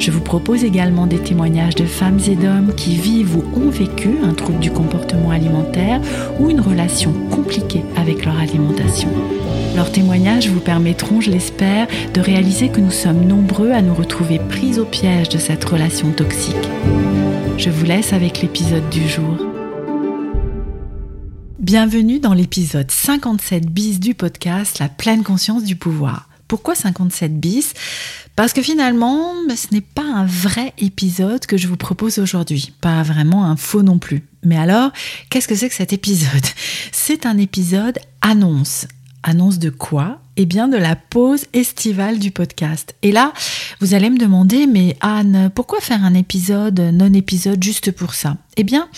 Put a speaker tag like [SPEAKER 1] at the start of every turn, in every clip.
[SPEAKER 1] Je vous propose également des témoignages de femmes et d'hommes qui vivent ou ont vécu un trouble du comportement alimentaire ou une relation compliquée avec leur alimentation. Leurs témoignages vous permettront, je l'espère, de réaliser que nous sommes nombreux à nous retrouver pris au piège de cette relation toxique. Je vous laisse avec l'épisode du jour. Bienvenue dans l'épisode 57 bis du podcast La pleine conscience du pouvoir. Pourquoi 57 bis? Parce que finalement, bah, ce n'est pas un vrai épisode que je vous propose aujourd'hui. Pas vraiment un faux non plus. Mais alors, qu'est-ce que c'est que cet épisode? C'est un épisode annonce. Annonce de quoi? Eh bien de la pause estivale du podcast. Et là, vous allez me demander, mais Anne, pourquoi faire un épisode, non-épisode juste pour ça? Eh bien,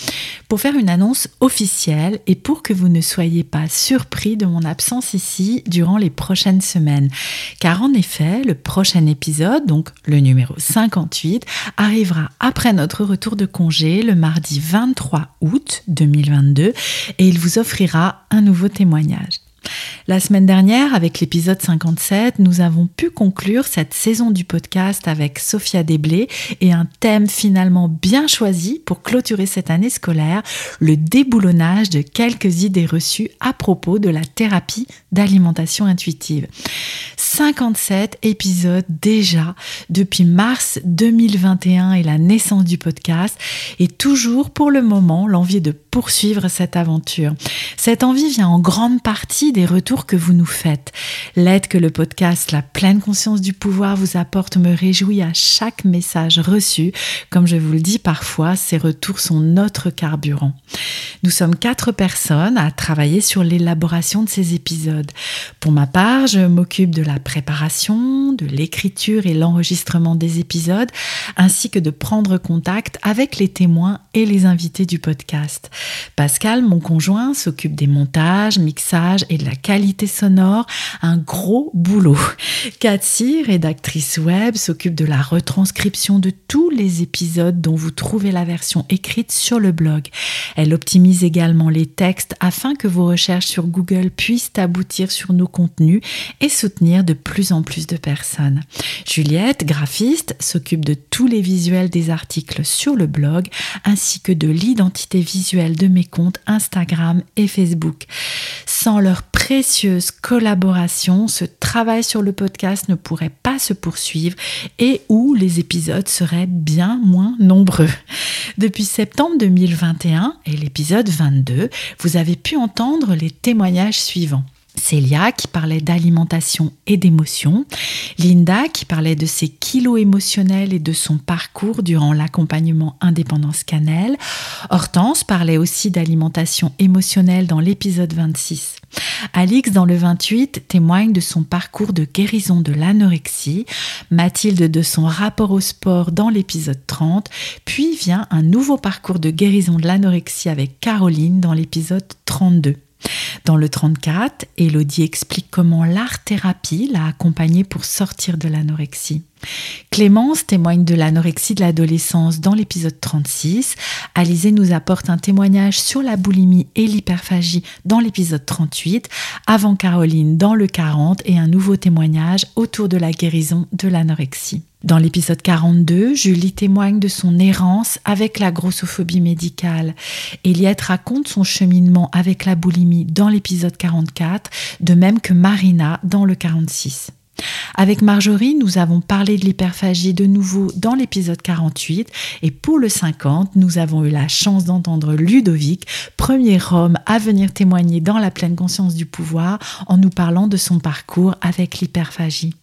[SPEAKER 1] pour faire une annonce officielle et pour que vous ne soyez pas surpris de mon absence ici durant les prochaines semaines. Car en effet, le prochain épisode, donc le numéro 58, arrivera après notre retour de congé le mardi 23 août 2022 et il vous offrira un nouveau témoignage. La semaine dernière, avec l'épisode 57, nous avons pu conclure cette saison du podcast avec Sophia Desblés et un thème finalement bien choisi pour clôturer cette année scolaire, le déboulonnage de quelques idées reçues à propos de la thérapie d'alimentation intuitive. 57 épisodes déjà depuis mars 2021 et la naissance du podcast et toujours pour le moment l'envie de poursuivre cette aventure. Cette envie vient en grande partie des retours que vous nous faites. L'aide que le podcast La pleine conscience du pouvoir vous apporte me réjouit à chaque message reçu. Comme je vous le dis parfois, ces retours sont notre carburant. Nous sommes quatre personnes à travailler sur l'élaboration de ces épisodes. Pour ma part, je m'occupe de la préparation, de l'écriture et l'enregistrement des épisodes, ainsi que de prendre contact avec les témoins et les invités du podcast. Pascal, mon conjoint, s'occupe des montages, mixages et de la qualité sonore, un gros boulot. Cathy, rédactrice web, s'occupe de la retranscription de tous les épisodes dont vous trouvez la version écrite sur le blog. Elle optimise également les textes afin que vos recherches sur Google puissent aboutir sur nos contenus et soutenir de plus en plus de personnes. Juliette, graphiste, s'occupe de tous les visuels des articles sur le blog ainsi que de l'identité visuelle de mes comptes Instagram et Facebook. Sans leur précieuse collaboration, ce travail sur le podcast ne pourrait pas se poursuivre et où les épisodes seraient bien moins nombreux. Depuis septembre 2021 et l'épisode 22, vous avez pu entendre les témoignages suivants. Célia qui parlait d'alimentation et d'émotion, Linda qui parlait de ses kilos émotionnels et de son parcours durant l'accompagnement Indépendance Cannelle, Hortense parlait aussi d'alimentation émotionnelle dans l'épisode 26. Alix dans le 28 témoigne de son parcours de guérison de l'anorexie, Mathilde de son rapport au sport dans l'épisode 30, puis vient un nouveau parcours de guérison de l'anorexie avec Caroline dans l'épisode 32. Dans le 34, Elodie explique comment l'art-thérapie l'a accompagnée pour sortir de l'anorexie. Clémence témoigne de l'anorexie de l'adolescence dans l'épisode 36. Alizé nous apporte un témoignage sur la boulimie et l'hyperphagie dans l'épisode 38. Avant Caroline dans le 40 et un nouveau témoignage autour de la guérison de l'anorexie. Dans l'épisode 42, Julie témoigne de son errance avec la grossophobie médicale. Eliette raconte son cheminement avec la boulimie dans l'épisode 44, de même que Marina dans le 46. Avec Marjorie, nous avons parlé de l'hyperphagie de nouveau dans l'épisode 48 et pour le 50, nous avons eu la chance d'entendre Ludovic, premier homme à venir témoigner dans la pleine conscience du pouvoir en nous parlant de son parcours avec l'hyperphagie.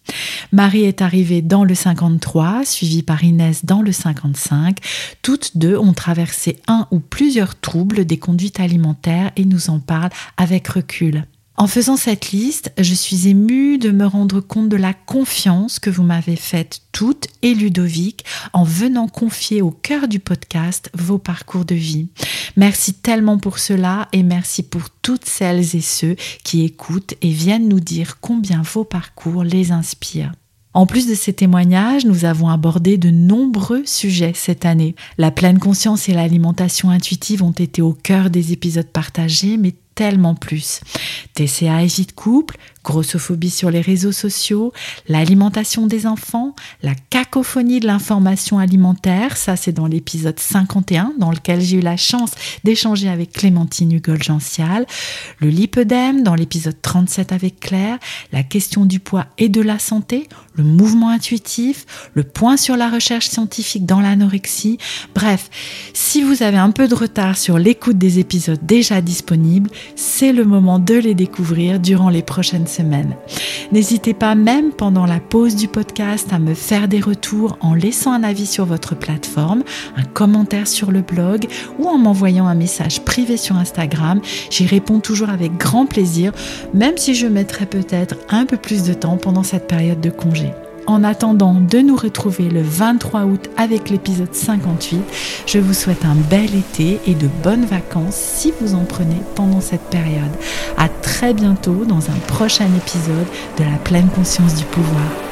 [SPEAKER 1] Marie est arrivée dans le 53, suivie par Inès dans le 55. Toutes deux ont traversé un ou plusieurs troubles des conduites alimentaires et nous en parlent avec recul. En faisant cette liste, je suis émue de me rendre compte de la confiance que vous m'avez faite toutes et Ludovic en venant confier au cœur du podcast vos parcours de vie. Merci tellement pour cela et merci pour toutes celles et ceux qui écoutent et viennent nous dire combien vos parcours les inspirent. En plus de ces témoignages, nous avons abordé de nombreux sujets cette année. La pleine conscience et l'alimentation intuitive ont été au cœur des épisodes partagés, mais tellement plus. TCA et vie de couple, grossophobie sur les réseaux sociaux, l'alimentation des enfants, la cacophonie de l'information alimentaire, ça c'est dans l'épisode 51 dans lequel j'ai eu la chance d'échanger avec Clémentine Hugol-Gential, le lipodème dans l'épisode 37 avec Claire, la question du poids et de la santé, le mouvement intuitif, le point sur la recherche scientifique dans l'anorexie. Bref, si vous avez un peu de retard sur l'écoute des épisodes déjà disponibles, c'est le moment de les découvrir durant les prochaines semaines. N'hésitez pas même pendant la pause du podcast à me faire des retours en laissant un avis sur votre plateforme, un commentaire sur le blog ou en m'envoyant un message privé sur Instagram. J'y réponds toujours avec grand plaisir, même si je mettrai peut-être un peu plus de temps pendant cette période de congé. En attendant de nous retrouver le 23 août avec l'épisode 58, je vous souhaite un bel été et de bonnes vacances si vous en prenez pendant cette période. À très bientôt dans un prochain épisode de la pleine conscience du pouvoir.